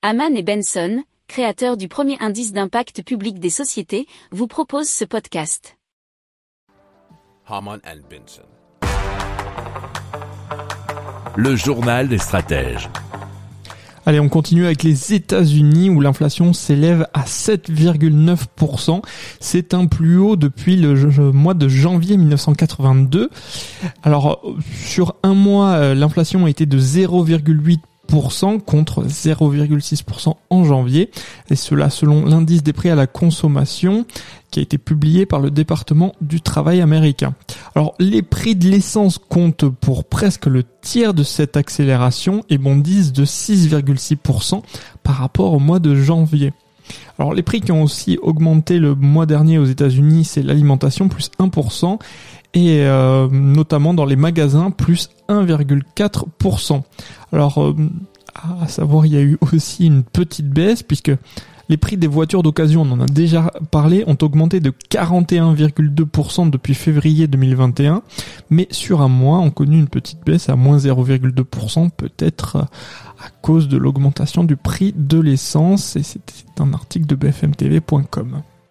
Haman et Benson, créateurs du premier indice d'impact public des sociétés, vous proposent ce podcast. Haman and Benson. Le journal des stratèges. Allez, on continue avec les États-Unis où l'inflation s'élève à 7,9%. C'est un plus haut depuis le mois de janvier 1982. Alors, sur un mois, euh, l'inflation a été de 0,8% contre 0,6% en janvier. Et cela selon l'indice des prix à la consommation qui a été publié par le département du travail américain. Alors les prix de l'essence comptent pour presque le tiers de cette accélération et bondissent de 6,6% par rapport au mois de janvier. Alors les prix qui ont aussi augmenté le mois dernier aux États-Unis, c'est l'alimentation plus 1% et euh, notamment dans les magasins plus 1,4%. Alors euh, à savoir il y a eu aussi une petite baisse puisque les prix des voitures d'occasion, on en a déjà parlé, ont augmenté de 41,2% depuis février 2021, mais sur un mois, on connu une petite baisse à moins 0,2%, peut-être à cause de l'augmentation du prix de l'essence, et c'est un article de bfmtv.com.